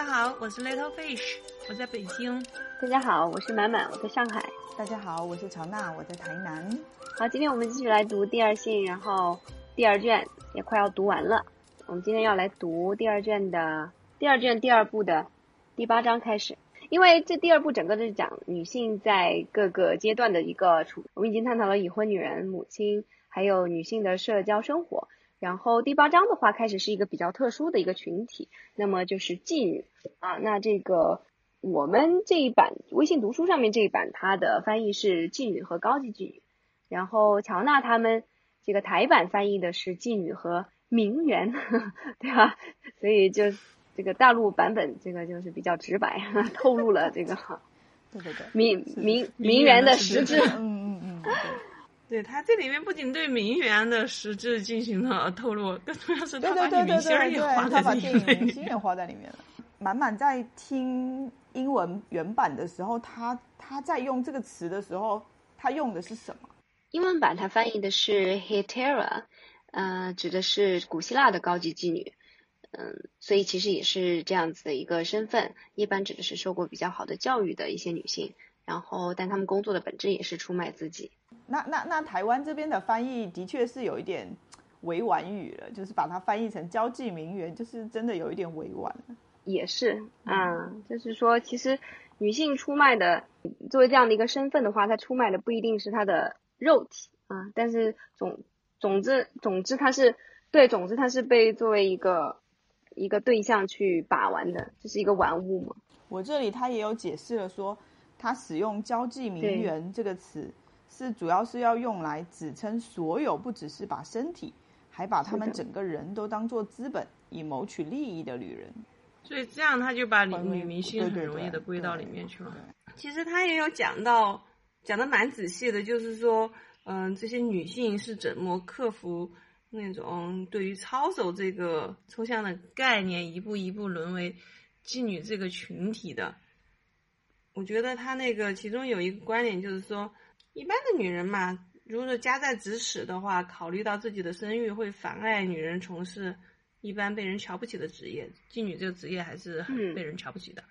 家好，我是 Little Fish，我在北京。大家好，我是满满，我在上海。大家好，我是乔娜，我在台南。好，今天我们继续来读第二信，然后第二卷也快要读完了。我们今天要来读第二卷的第二卷第二部的第八章开始，因为这第二部整个是讲女性在各个阶段的一个处。我们已经探讨了已婚女人、母亲，还有女性的社交生活。然后第八章的话，开始是一个比较特殊的一个群体，那么就是妓女啊。那这个。我们这一版微信读书上面这一版，它的翻译是妓女和高级妓女，然后乔纳他们这个台版翻译的是妓女和名媛，对吧？所以就这个大陆版本这个就是比较直白，透露了这个对对对名名名媛的实质。嗯嗯嗯，对，他这里面不仅对名媛的实质进行了透露，更重要是他把女明星也画在里面，明星也画在里面了。满满在听。英文原版的时候，他他在用这个词的时候，他用的是什么？英文版它翻译的是 hetera，呃，指的是古希腊的高级妓女，嗯，所以其实也是这样子的一个身份，一般指的是受过比较好的教育的一些女性，然后但他们工作的本质也是出卖自己。那那那台湾这边的翻译的确是有一点委婉语了，就是把它翻译成交际名媛，就是真的有一点委婉了。也是，嗯，就是说，其实女性出卖的，作为这样的一个身份的话，她出卖的不一定是她的肉体啊，但是总总之总之，她是对，总之她是被作为一个一个对象去把玩的，这是一个玩物嘛。我这里他也有解释了，说他使用“交际名媛”这个词，是主要是要用来指称所有不只是把身体，还把他们整个人都当做资本，以谋取利益的女人。所以这样他就把女女明星很容易的归到里面去了。其实他也有讲到，讲的蛮仔细的，就是说，嗯，这些女性是怎么克服那种对于操守这个抽象的概念，一步一步沦为妓女这个群体的。我觉得他那个其中有一个观点就是说，一般的女人嘛，如果家在指使的话，考虑到自己的声誉会妨碍女人从事。一般被人瞧不起的职业，妓女这个职业还是很被人瞧不起的。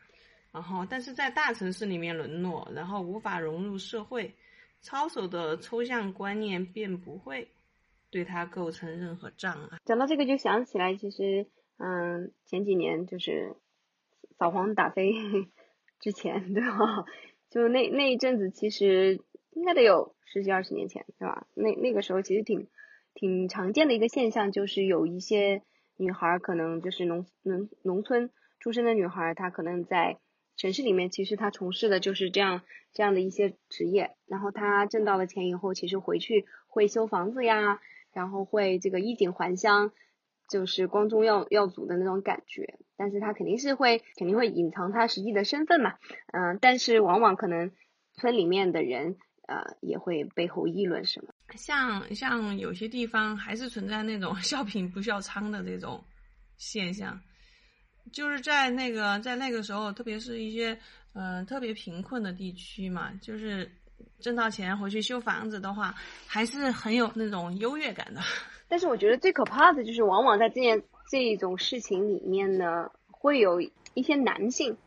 然后，但是在大城市里面沦落，然后无法融入社会，操守的抽象观念便不会对他构成任何障碍。讲到这个，就想起来，其实，嗯，前几年就是扫黄打非之前，对吧？就那那一阵子，其实应该得有十几二十年前，对吧？那那个时候其实挺挺常见的一个现象，就是有一些。女孩可能就是农农农村出生的女孩，她可能在城市里面，其实她从事的就是这样这样的一些职业。然后她挣到了钱以后，其实回去会修房子呀，然后会这个衣锦还乡，就是光宗耀耀祖的那种感觉。但是他肯定是会肯定会隐藏他实际的身份嘛，嗯，但是往往可能村里面的人呃也会背后议论什么。像像有些地方还是存在那种 笑贫不笑娼的这种现象，就是在那个在那个时候，特别是一些嗯特别贫困的地区嘛，就是挣到钱回去修房子的话，还是很有那种优越感的。但是我觉得最可怕的就是，往往在这件这种事情里面呢，会有一些男性，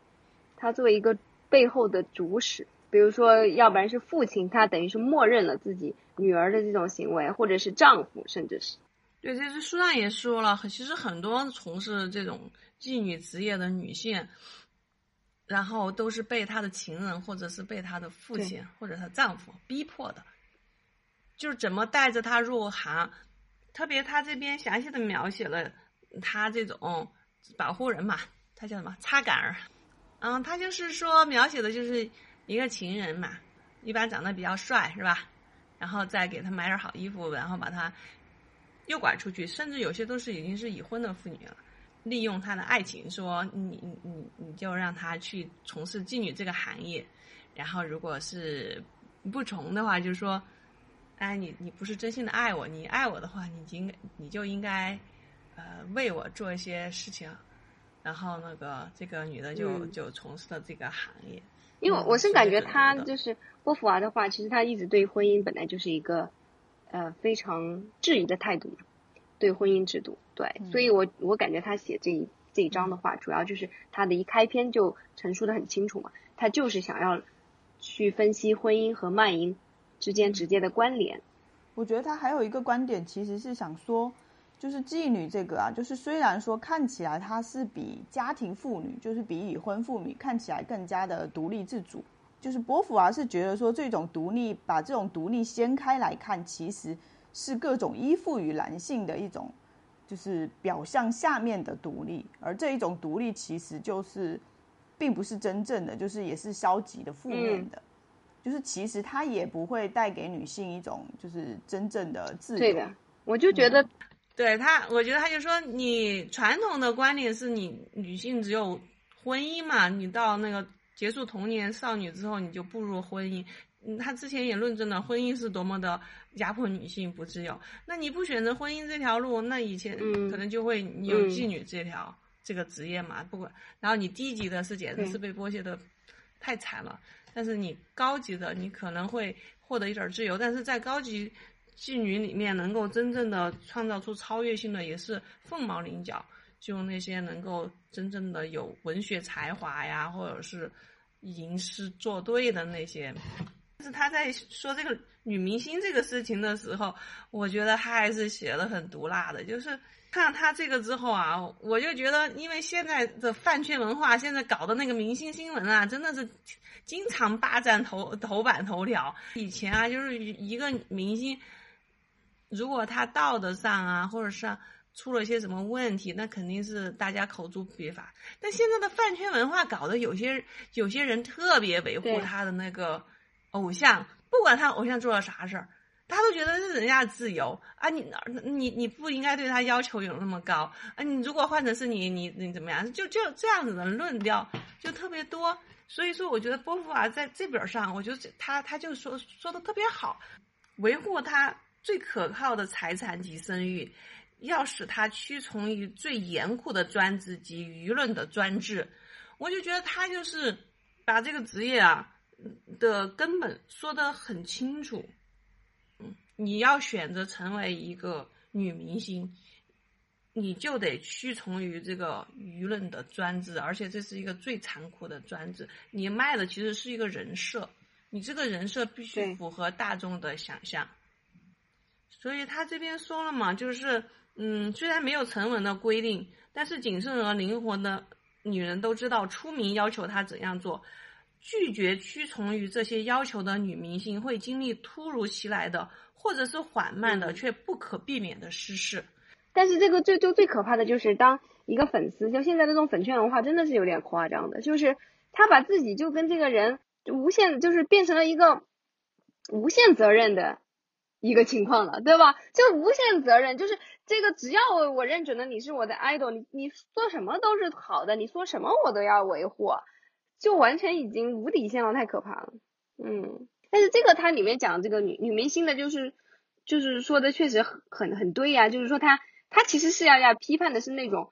他作为一个背后的主使。比如说，要不然是父亲，他等于是默认了自己女儿的这种行为，或者是丈夫，甚至是。对，这是书上也说了，其实很多从事这种妓女职业的女性，然后都是被她的情人，或者是被她的父亲或者她丈夫逼迫的，就是怎么带着她入行。特别他这边详细的描写了他这种保护人嘛，他叫什么擦杆儿，嗯，他就是说描写的就是。一个情人嘛，一般长得比较帅是吧？然后再给他买点好衣服，然后把他诱拐出去，甚至有些都是已经是已婚的妇女了，利用他的爱情，说你你你你就让他去从事妓女这个行业，然后如果是不从的话，就是说，哎，你你不是真心的爱我，你爱我的话，你应该你就应该呃为我做一些事情，然后那个这个女的就就从事了这个行业。因为我是感觉她就是波伏娃的话，其实她一直对婚姻本来就是一个呃非常质疑的态度，对婚姻制度，对，所以我我感觉她写这一这一章的话，主要就是她的一开篇就陈述的很清楚嘛，她就是想要去分析婚姻和卖淫之间直接的关联。我觉得他还有一个观点，其实是想说，就是妓女这个啊，就是虽然说看起来她是比家庭妇女，就是比已婚妇女看起来更加的独立自主，就是伯父啊是觉得说这种独立，把这种独立掀开来看，其实是各种依附于男性的一种，就是表象下面的独立，而这一种独立其实就是，并不是真正的，就是也是消极的、负面的。就是其实它也不会带给女性一种就是真正的自由。对的，我就觉得，对他，我觉得他就说，你传统的观点是你女性只有婚姻嘛，你到那个结束童年少女之后，你就步入婚姻。嗯，他之前也论证了婚姻是多么的压迫女性不自由。那你不选择婚姻这条路，那以前可能就会有妓女这条这个职业嘛，不管。然后你低级的是简直是被剥削的太惨了。但是你高级的，你可能会获得一点自由，但是在高级妓女里面，能够真正的创造出超越性的，也是凤毛麟角。就那些能够真正的有文学才华呀，或者是吟诗作对的那些。但是他在说这个女明星这个事情的时候，我觉得他还是写的很毒辣的，就是。看他这个之后啊，我就觉得，因为现在的饭圈文化，现在搞的那个明星新闻啊，真的是经常霸占头头版头条。以前啊，就是一个明星，如果他道德上啊，或者是出了些什么问题，那肯定是大家口诛笔伐。但现在的饭圈文化搞得有些有些人特别维护他的那个偶像，不管他偶像做了啥事儿。他都觉得是人家的自由啊，你你你不应该对他要求有那么高啊！你如果换成是你，你你怎么样？就就这样子的论调就特别多。所以说，我觉得波伏娃在这本上，我觉得他他就说说的特别好，维护他最可靠的财产及声誉，要使他屈从于最严酷的专制及舆论的专制。我就觉得他就是把这个职业啊的根本说得很清楚。你要选择成为一个女明星，你就得屈从于这个舆论的专制，而且这是一个最残酷的专制。你卖的其实是一个人设，你这个人设必须符合大众的想象。所以他这边说了嘛，就是嗯，虽然没有成文的规定，但是谨慎而灵活的女人都知道出名要求她怎样做，拒绝屈从于这些要求的女明星会经历突如其来的。或者是缓慢的却不可避免的失势，但是这个最就最可怕的就是当一个粉丝，就现在这种粉圈文化真的是有点夸张的，就是他把自己就跟这个人无限就是变成了一个无限责任的一个情况了，对吧？就无限责任，就是这个只要我我认准了你是我的 idol，你你说什么都是好的，你说什么我都要维护，就完全已经无底线了，太可怕了，嗯。但是这个它里面讲这个女女明星的，就是就是说的确实很很很对呀，就是说她她其实是要要批判的是那种，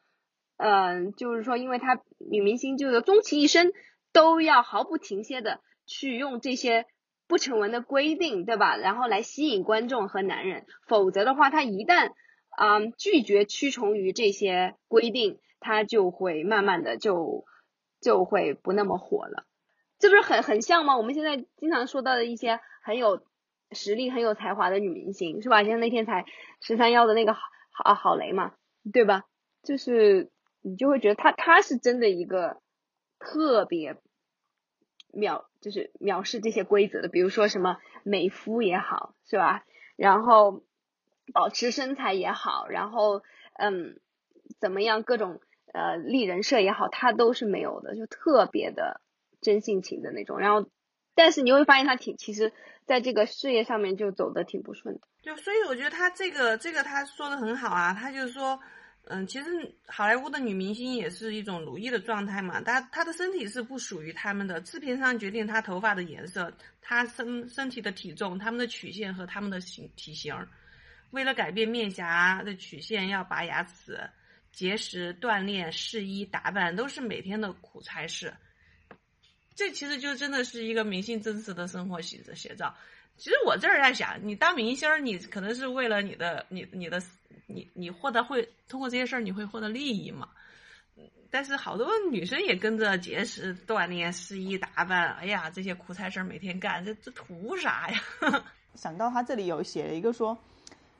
嗯，就是说因为她女明星就是终其一生都要毫不停歇的去用这些不成文的规定，对吧？然后来吸引观众和男人，否则的话，他一旦啊拒绝屈从于这些规定，他就会慢慢的就就会不那么火了。这不是很很像吗？我们现在经常说到的一些很有实力、很有才华的女明星，是吧？像那天才十三幺的那个郝郝郝蕾嘛，对吧？就是你就会觉得她她是真的一个特别藐，就是藐视这些规则的。比如说什么美肤也好，是吧？然后保持身材也好，然后嗯，怎么样各种呃立人设也好，他都是没有的，就特别的。真性情的那种，然后，但是你会发现他挺，其实在这个事业上面就走的挺不顺的。就所以我觉得他这个这个他说的很好啊，他就是说，嗯，其实好莱坞的女明星也是一种奴役的状态嘛，她她的身体是不属于他们的，制片商决定她头发的颜色，她身身体的体重，他们的曲线和他们的形体型，为了改变面颊的曲线，要拔牙齿，节食、锻炼、试衣、打扮，都是每天的苦差事。这其实就真的是一个明星真实的生活写写照。其实我这儿在想，你当明星，你可能是为了你的、你、你的、你、你获得会通过这些事儿，你会获得利益嘛？但是好多女生也跟着节食、锻炼、试衣打扮，哎呀，这些苦差事儿每天干，这这图啥呀？想到他这里有写了一个说，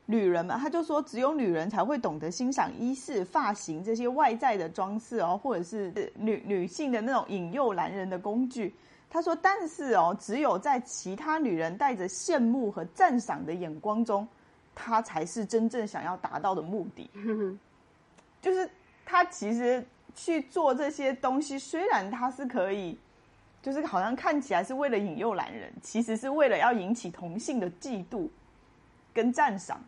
女人嘛，他就说只有女人才会懂得欣赏衣饰、发型这些外在的装饰哦，或者是女女性的那种引诱男人的工具。他说，但是哦，只有在其他女人带着羡慕和赞赏的眼光中，他才是真正想要达到的目的。就是他其实去做这些东西，虽然他是可以。就是好像看起来是为了引诱男人，其实是为了要引起同性的嫉妒跟赞赏。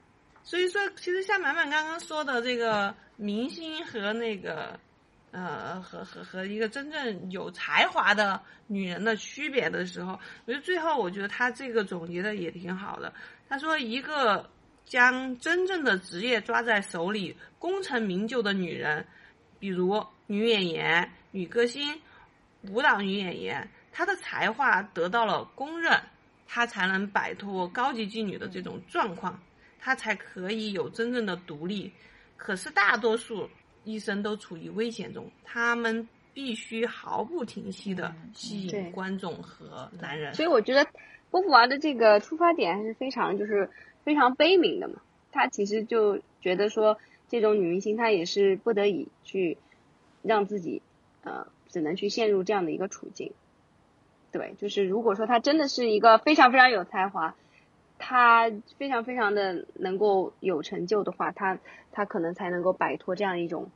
所以说，其实像满满刚刚说的这个明星和那个呃和和和一个真正有才华的女人的区别的时候，我觉得最后我觉得他这个总结的也挺好的。他说，一个将真正的职业抓在手里、功成名就的女人，比如女演员、女歌星。舞蹈女演员，她的才华得到了公认，她才能摆脱高级妓女的这种状况，她才可以有真正的独立。可是大多数医生都处于危险中，他们必须毫不停息的吸引观众和男人。所以我觉得波伏娃的这个出发点还是非常就是非常悲悯的嘛。她其实就觉得说，这种女明星她也是不得已去让自己呃。只能去陷入这样的一个处境，对，就是如果说她真的是一个非常非常有才华，他非常非常的能够有成就的话，他他可能才能够摆脱这样一种，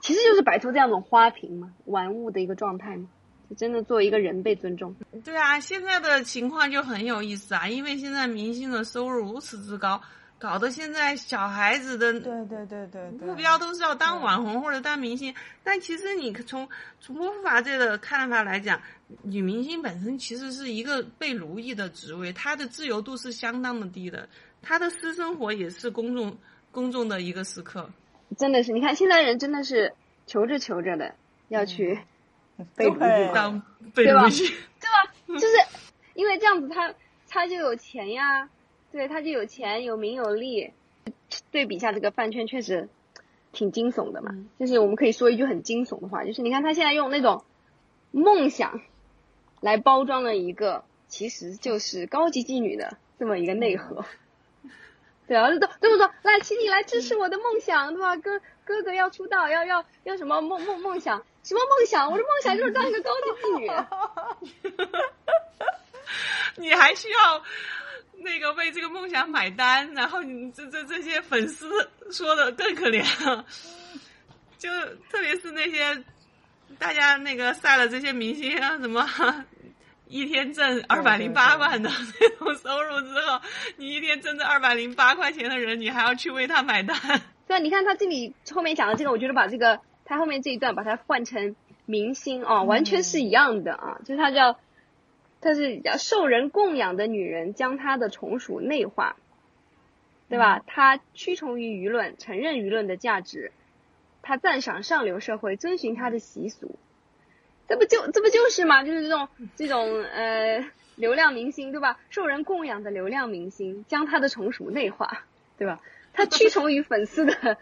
其实就是摆脱这样一种花瓶嘛，玩物的一个状态嘛，真的做一个人被尊重。对啊，现在的情况就很有意思啊，因为现在明星的收入如此之高。搞得现在小孩子的对对对对目标都是要当网红或者当明星，但其实你从从波伏娃这个看法来讲，女明星本身其实是一个被奴役的职位，她的自由度是相当的低的，她的私生活也是公众公众的一个时刻。真的是，你看现在人真的是求着求着的要去被奴役当被奴役，对吧？就是因为这样子，他他就有钱呀。对，他就有钱有名有利，对比一下这个饭圈确实挺惊悚的嘛。就是我们可以说一句很惊悚的话，就是你看他现在用那种梦想来包装了一个其实就是高级妓女的这么一个内核。对啊，都这么说，来，请你来支持我的梦想，对吧？哥哥哥要出道，要要要什么梦梦梦想？什么梦想？我的梦想就是当一个高级妇女。你还需要？那个为这个梦想买单，然后你这这这些粉丝说的更可怜，就特别是那些大家那个晒了这些明星啊，什么一天挣二百零八万的那种收入之后，你一天挣这二百零八块钱的人，你还要去为他买单。对，你看他这里后面讲的这个，我觉得把这个他后面这一段把它换成明星啊，完全是一样的啊，就是他叫。他是受人供养的女人，将她的从属内化，对吧？她屈从于舆论，承认舆论的价值，她赞赏上流社会，遵循她的习俗，这不就这不就是吗？就是这种这种呃流量明星，对吧？受人供养的流量明星，将她的从属内化，对吧？她屈从于粉丝的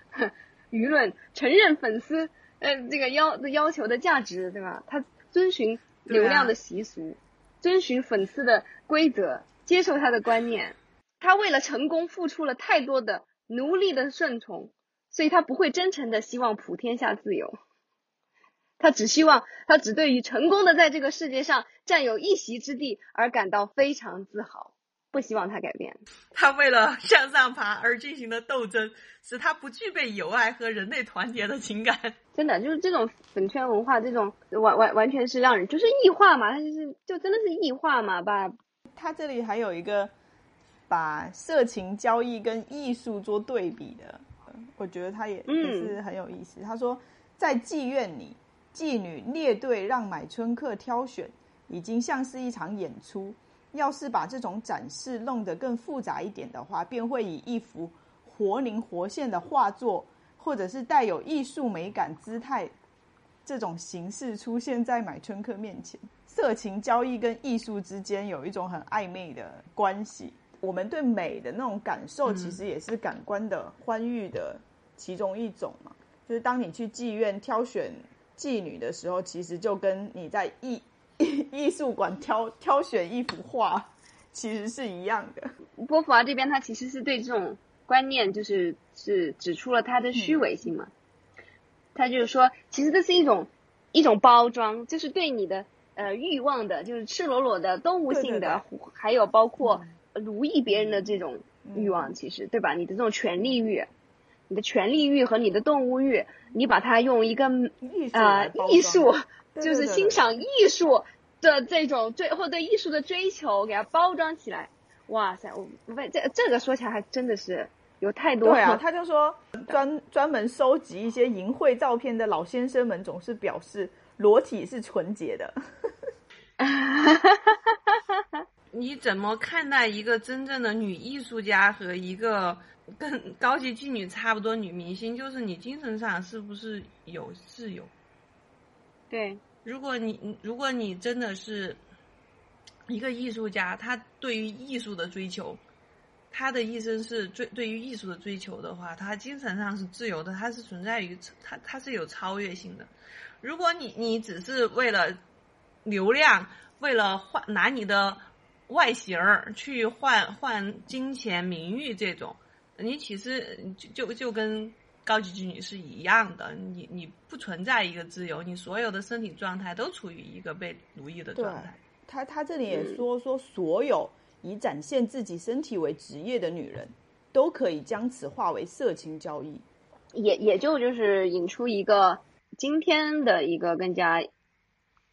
舆论，承认粉丝呃这个要要求的价值，对吧？他遵循流量的习俗。遵循粉丝的规则，接受他的观念，他为了成功付出了太多的奴隶的顺从，所以他不会真诚的希望普天下自由，他只希望他只对于成功的在这个世界上占有一席之地而感到非常自豪。不希望他改变，他为了向上爬而进行的斗争，使他不具备友爱和人类团结的情感。真的，就是这种粉圈文化，这种完完完全是让人就是异化嘛，他就是就真的是异化嘛。把他这里还有一个把色情交易跟艺术做对比的，我觉得他也也是很有意思。他说，在妓院里，妓女列队让买春客挑选，已经像是一场演出。要是把这种展示弄得更复杂一点的话，便会以一幅活灵活现的画作，或者是带有艺术美感姿态这种形式出现在买春客面前。色情交易跟艺术之间有一种很暧昧的关系。我们对美的那种感受，其实也是感官的欢愉的其中一种嘛。就是当你去妓院挑选妓女的时候，其实就跟你在艺 艺术馆挑挑选一幅画，其实是一样的。波伏娃这边他其实是对这种观念，就是是指出了他的虚伪性嘛。他就是说，其实这是一种一种包装，就是对你的呃欲望的，就是赤裸裸的动物性的，还有包括奴役别人的这种欲望，其实对吧？你的这种权利欲，你的权利欲和你的动物欲，你把它用一个呃艺术，就是欣赏艺术的这种追或对艺术的追求，给它包装起来。哇塞，我为这这个说起来还真的是。有太多对啊，他就说专专门收集一些淫秽照片的老先生们总是表示裸体是纯洁的。你怎么看待一个真正的女艺术家和一个跟高级妓女差不多女明星？就是你精神上是不是有自由？对，如果你如果你真的是一个艺术家，他对于艺术的追求。他的一生是追对于艺术的追求的话，他精神上是自由的，他是存在于他他是有超越性的。如果你你只是为了流量，为了换拿你的外形儿去换换金钱名誉这种，你其实就就就跟高级妓女是一样的，你你不存在一个自由，你所有的身体状态都处于一个被奴役的状态。他他这里也说说所有。以展现自己身体为职业的女人，都可以将此化为色情交易，也也就就是引出一个今天的一个更加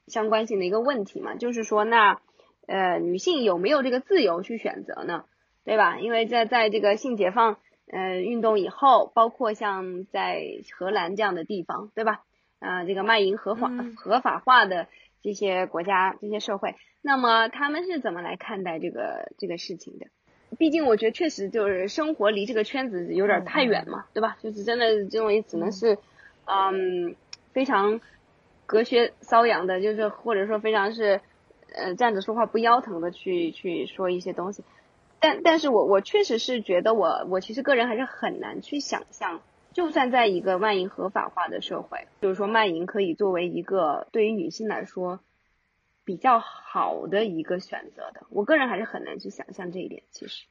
相关性的一个问题嘛，就是说那呃女性有没有这个自由去选择呢？对吧？因为在在这个性解放呃运动以后，包括像在荷兰这样的地方，对吧？啊，这个卖淫合法合法化的这些国家、这些社会。那么他们是怎么来看待这个这个事情的？毕竟我觉得确实就是生活离这个圈子有点太远嘛，对吧？就是真的这种也只能是，嗯，非常隔靴搔痒的，就是或者说非常是，呃，站着说话不腰疼的去去说一些东西。但但是我我确实是觉得我我其实个人还是很难去想象，就算在一个卖淫合法化的社会，就是说卖淫可以作为一个对于女性来说。比较好的一个选择的，我个人还是很难去想象这一点。其实，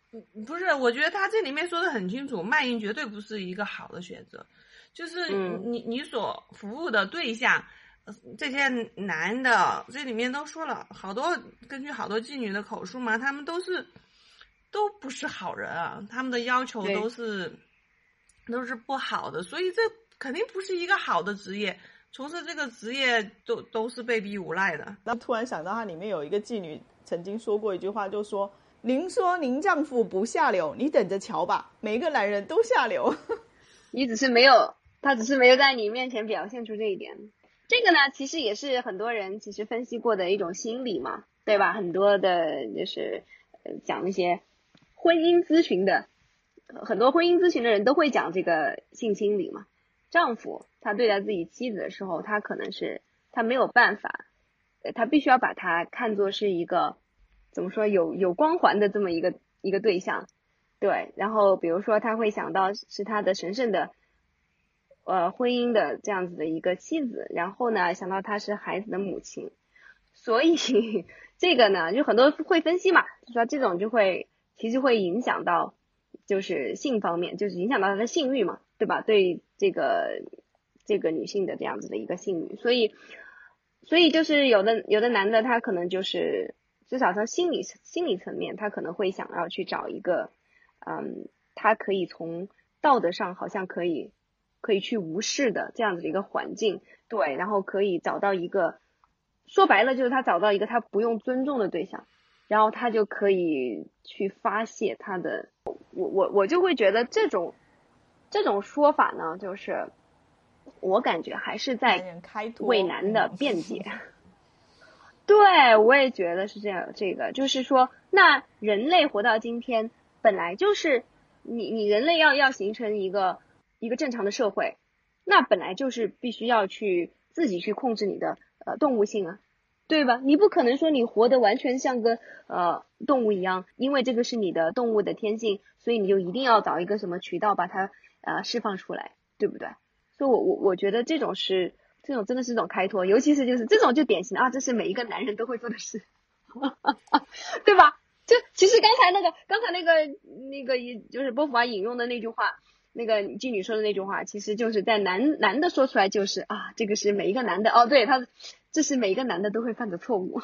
不是，我觉得他这里面说的很清楚，卖淫绝对不是一个好的选择。就是你你所服务的对象，这些男的，这里面都说了好多，根据好多妓女的口述嘛，他们都是都不是好人啊，他们的要求都是都是不好的，所以这肯定不是一个好的职业。从事这个职业都都是被逼无奈的。那突然想到，它里面有一个妓女曾经说过一句话，就说：“您说您丈夫不下流，你等着瞧吧，每个男人都下流。”你只是没有，他只是没有在你面前表现出这一点。这个呢，其实也是很多人其实分析过的一种心理嘛，对吧？很多的就是呃讲那些婚姻咨询的，很多婚姻咨询的人都会讲这个性心理嘛。丈夫他对待自己妻子的时候，他可能是他没有办法，他必须要把他看作是一个怎么说有有光环的这么一个一个对象，对。然后比如说他会想到是他的神圣的呃婚姻的这样子的一个妻子，然后呢想到她是孩子的母亲，所以 这个呢就很多会分析嘛，就说这种就会其实会影响到就是性方面，就是影响到他的性欲嘛。对吧？对这个这个女性的这样子的一个性欲，所以所以就是有的有的男的他可能就是至少从心理心理层面，他可能会想要去找一个嗯，他可以从道德上好像可以可以去无视的这样子的一个环境，对，然后可以找到一个说白了就是他找到一个他不用尊重的对象，然后他就可以去发泄他的，我我我就会觉得这种。这种说法呢，就是我感觉还是在为男的辩解。对，我也觉得是这样。这个就是说，那人类活到今天，本来就是你你人类要要形成一个一个正常的社会，那本来就是必须要去自己去控制你的呃动物性啊，对吧？你不可能说你活得完全像个呃动物一样，因为这个是你的动物的天性，所以你就一定要找一个什么渠道把它。呃，释放出来，对不对？所以我我我觉得这种是这种真的是一种开脱，尤其是就是这种就典型的啊，这是每一个男人都会做的事，对吧？就其实刚才那个刚才那个那个就是波伏娃引用的那句话，那个妓女说的那句话，其实就是在男男的说出来就是啊，这个是每一个男的哦，对他这是每一个男的都会犯的错误，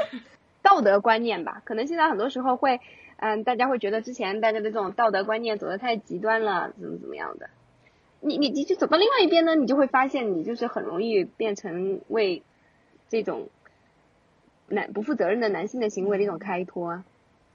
道德观念吧，可能现在很多时候会。嗯，大家会觉得之前大家的这种道德观念走的太极端了，怎么怎么样的？你你你就走到另外一边呢，你就会发现你就是很容易变成为这种男不负责任的男性的行为的一种开脱。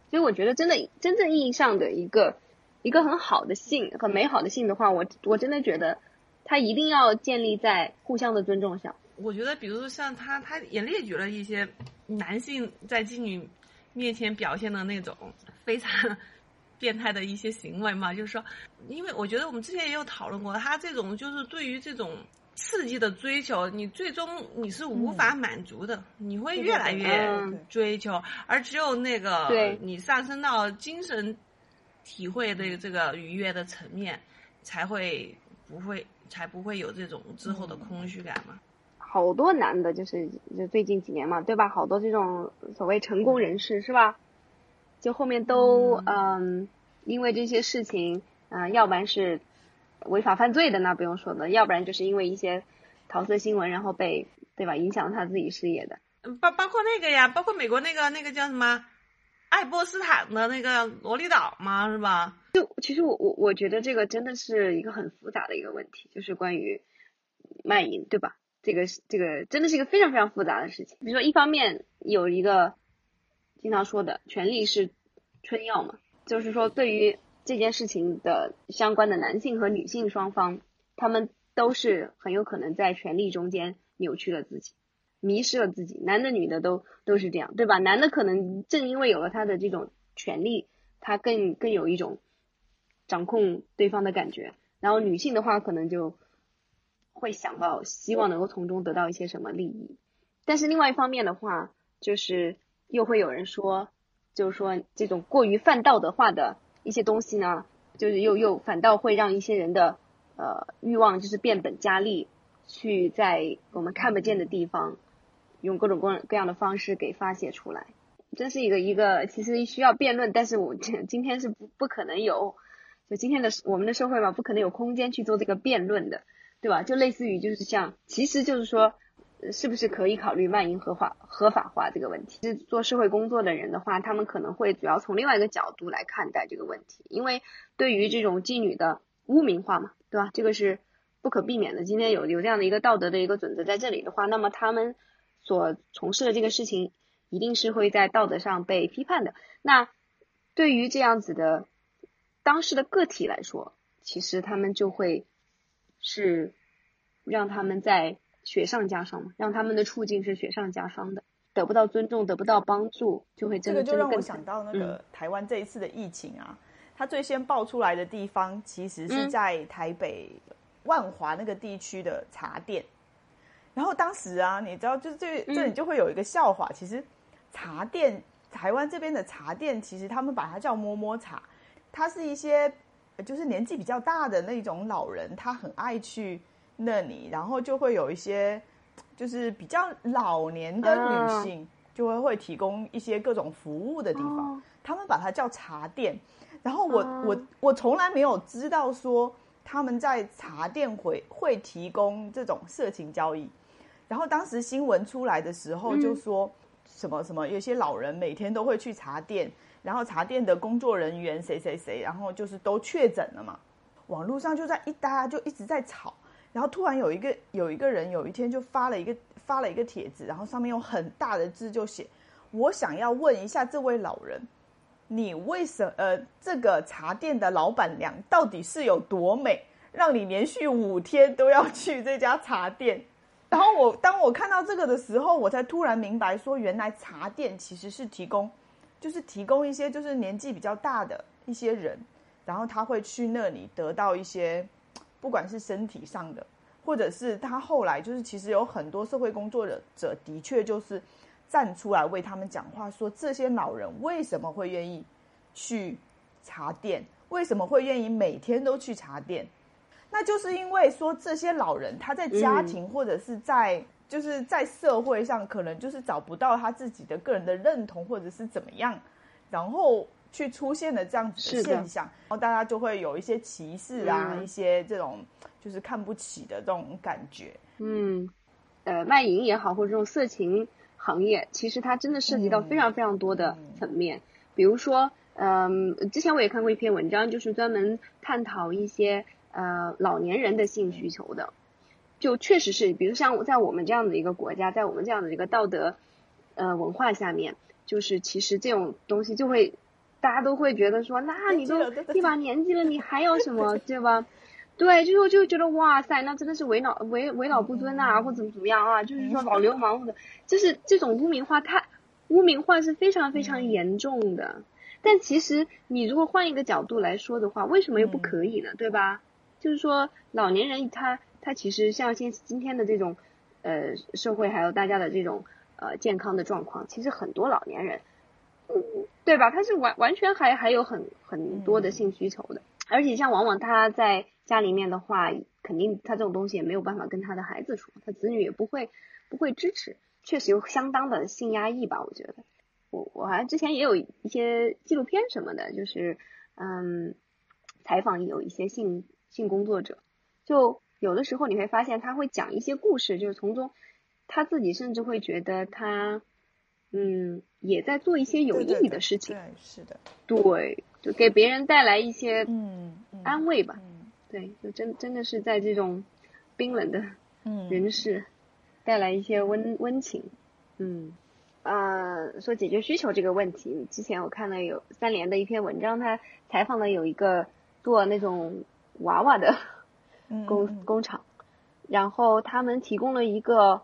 所以我觉得真的真正意义上的一个一个很好的性很美好的性的话，我我真的觉得他一定要建立在互相的尊重上。我觉得，比如说像他，他也列举了一些男性在妓女。面前表现的那种非常 变态的一些行为嘛，就是说，因为我觉得我们之前也有讨论过，他这种就是对于这种刺激的追求，你最终你是无法满足的，你会越来越追求，而只有那个你上升到精神体会的这个愉悦的层面，才会不会才不会有这种之后的空虚感嘛。好多男的，就是就最近几年嘛，对吧？好多这种所谓成功人士，是吧？就后面都嗯，因为这些事情，嗯，要不然是违法犯罪的，那不用说的；要不然就是因为一些桃色新闻，然后被对吧，影响了他自己事业的。包包括那个呀，包括美国那个那个叫什么爱波斯坦的那个萝莉岛嘛，是吧？就其实我我我觉得这个真的是一个很复杂的一个问题，就是关于卖淫，对吧？这个是这个真的是一个非常非常复杂的事情。比如说，一方面有一个经常说的“权力是春药”嘛，就是说对于这件事情的相关的男性和女性双方，他们都是很有可能在权力中间扭曲了自己，迷失了自己。男的女的都都是这样，对吧？男的可能正因为有了他的这种权利，他更更有一种掌控对方的感觉，然后女性的话可能就。会想到希望能够从中得到一些什么利益，但是另外一方面的话，就是又会有人说，就是说这种过于泛道德化的一些东西呢，就是又又反倒会让一些人的呃欲望就是变本加厉，去在我们看不见的地方用各种各各样的方式给发泄出来，这是一个一个其实需要辩论，但是我今今天是不不可能有，就今天的我们的社会嘛，不可能有空间去做这个辩论的。对吧？就类似于就是像，其实就是说，是不是可以考虑卖淫合法合法化这个问题？是做社会工作的人的话，他们可能会主要从另外一个角度来看待这个问题，因为对于这种妓女的污名化嘛，对吧？这个是不可避免的。今天有有这样的一个道德的一个准则在这里的话，那么他们所从事的这个事情，一定是会在道德上被批判的。那对于这样子的当事的个体来说，其实他们就会。是让他们在雪上加霜嘛？让他们的处境是雪上加霜的，得不到尊重，得不到帮助，就会这个就让我想到那个台湾这一次的疫情啊，它最先爆出来的地方其实是在台北万华那个地区的茶店。然后当时啊，你知道，就是这这里就会有一个笑话，其实茶店台湾这边的茶店，其实他们把它叫摸摸茶，它是一些。就是年纪比较大的那种老人，他很爱去那里，然后就会有一些，就是比较老年的女性，就会会提供一些各种服务的地方。他们把它叫茶店。然后我我我从来没有知道说他们在茶店会会提供这种色情交易。然后当时新闻出来的时候，就说什么什么，有些老人每天都会去茶店。然后茶店的工作人员谁谁谁，然后就是都确诊了嘛。网络上就在一大家就一直在吵，然后突然有一个有一个人有一天就发了一个发了一个帖子，然后上面用很大的字就写：“我想要问一下这位老人，你为什呃这个茶店的老板娘到底是有多美，让你连续五天都要去这家茶店？”然后我当我看到这个的时候，我才突然明白说，原来茶店其实是提供。就是提供一些就是年纪比较大的一些人，然后他会去那里得到一些，不管是身体上的，或者是他后来就是其实有很多社会工作者的确就是站出来为他们讲话，说这些老人为什么会愿意去茶店，为什么会愿意每天都去茶店？那就是因为说这些老人他在家庭或者是在就是在社会上可能就是找不到他自己的个人的认同或者是怎么样，然后去出现了这样子的现象，然后大家就会有一些歧视啊，一些这种就是看不起的这种感觉。嗯，呃，卖淫也好，或者这种色情行业，其实它真的涉及到非常非常多的层面，比如说。嗯，之前我也看过一篇文章，就是专门探讨一些呃老年人的性需求的，就确实是，比如像在我们这样的一个国家，在我们这样的一个道德呃文化下面，就是其实这种东西就会大家都会觉得说，那你都一把年纪了，你还有什么，对吧？对，就是就觉得哇塞，那真的是为老为为老不尊呐，或怎么怎么样啊？就是说老流氓或者就是这种污名化，太污名化是非常非常严重的。但其实，你如果换一个角度来说的话，为什么又不可以呢？对吧？就是说，老年人他他其实像现今天的这种，呃，社会还有大家的这种呃健康的状况，其实很多老年人，嗯，对吧？他是完完全还还有很很多的性需求的，而且像往往他在家里面的话，肯定他这种东西也没有办法跟他的孩子说，他子女也不会不会支持，确实有相当的性压抑吧，我觉得。我我好像之前也有一些纪录片什么的，就是嗯，采访有一些性性工作者，就有的时候你会发现他会讲一些故事，就是从中他自己甚至会觉得他嗯也在做一些有意义的事情，对，是的，对，就给别人带来一些嗯安慰吧，对，就真真的是在这种冰冷的人世带来一些温温情，嗯。呃，说解决需求这个问题，之前我看了有三联的一篇文章，他采访了有一个做那种娃娃的工工厂，然后他们提供了一个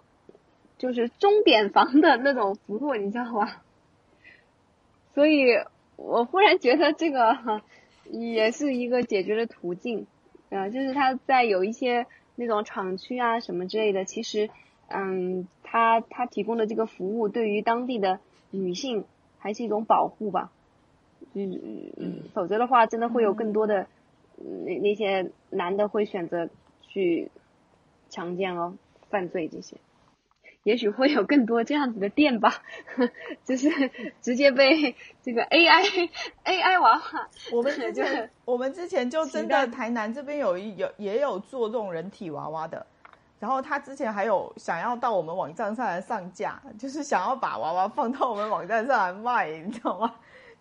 就是钟点房的那种服务，你知道吗？所以我忽然觉得这个也是一个解决的途径，啊，就是他在有一些那种厂区啊什么之类的，其实。嗯，他他提供的这个服务对于当地的女性还是一种保护吧，嗯嗯，否则的话，真的会有更多的那那些男的会选择去强奸哦、犯罪这些，也许会有更多这样子的店吧，就是直接被这个 AI AI 娃娃，我们之前我们之前就真的台南这边有一有也有做这种人体娃娃的。然后他之前还有想要到我们网站上来上架，就是想要把娃娃放到我们网站上来卖，你知道吗？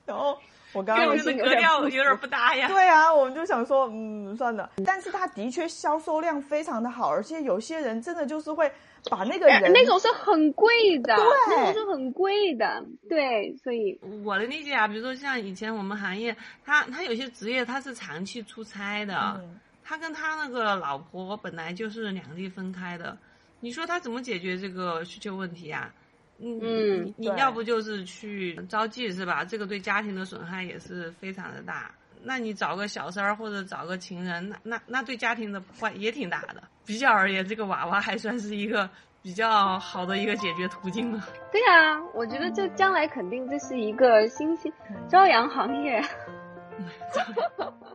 然后我刚刚有点格调有点不搭呀。对啊，我们就想说，嗯，算了。但是他的确销售量非常的好，而且有些人真的就是会把那个人那种是很贵的，对，那种是很贵的，对。所以我的理解啊，比如说像以前我们行业，他他有些职业他是长期出差的。他跟他那个老婆本来就是两地分开的，你说他怎么解决这个需求问题啊？嗯，嗯你要不就是去招妓是吧？这个对家庭的损害也是非常的大。那你找个小三儿或者找个情人，那那那对家庭的破坏也挺大的。比较而言，这个娃娃还算是一个比较好的一个解决途径了。对啊，我觉得这将来肯定这是一个新兴朝阳行业。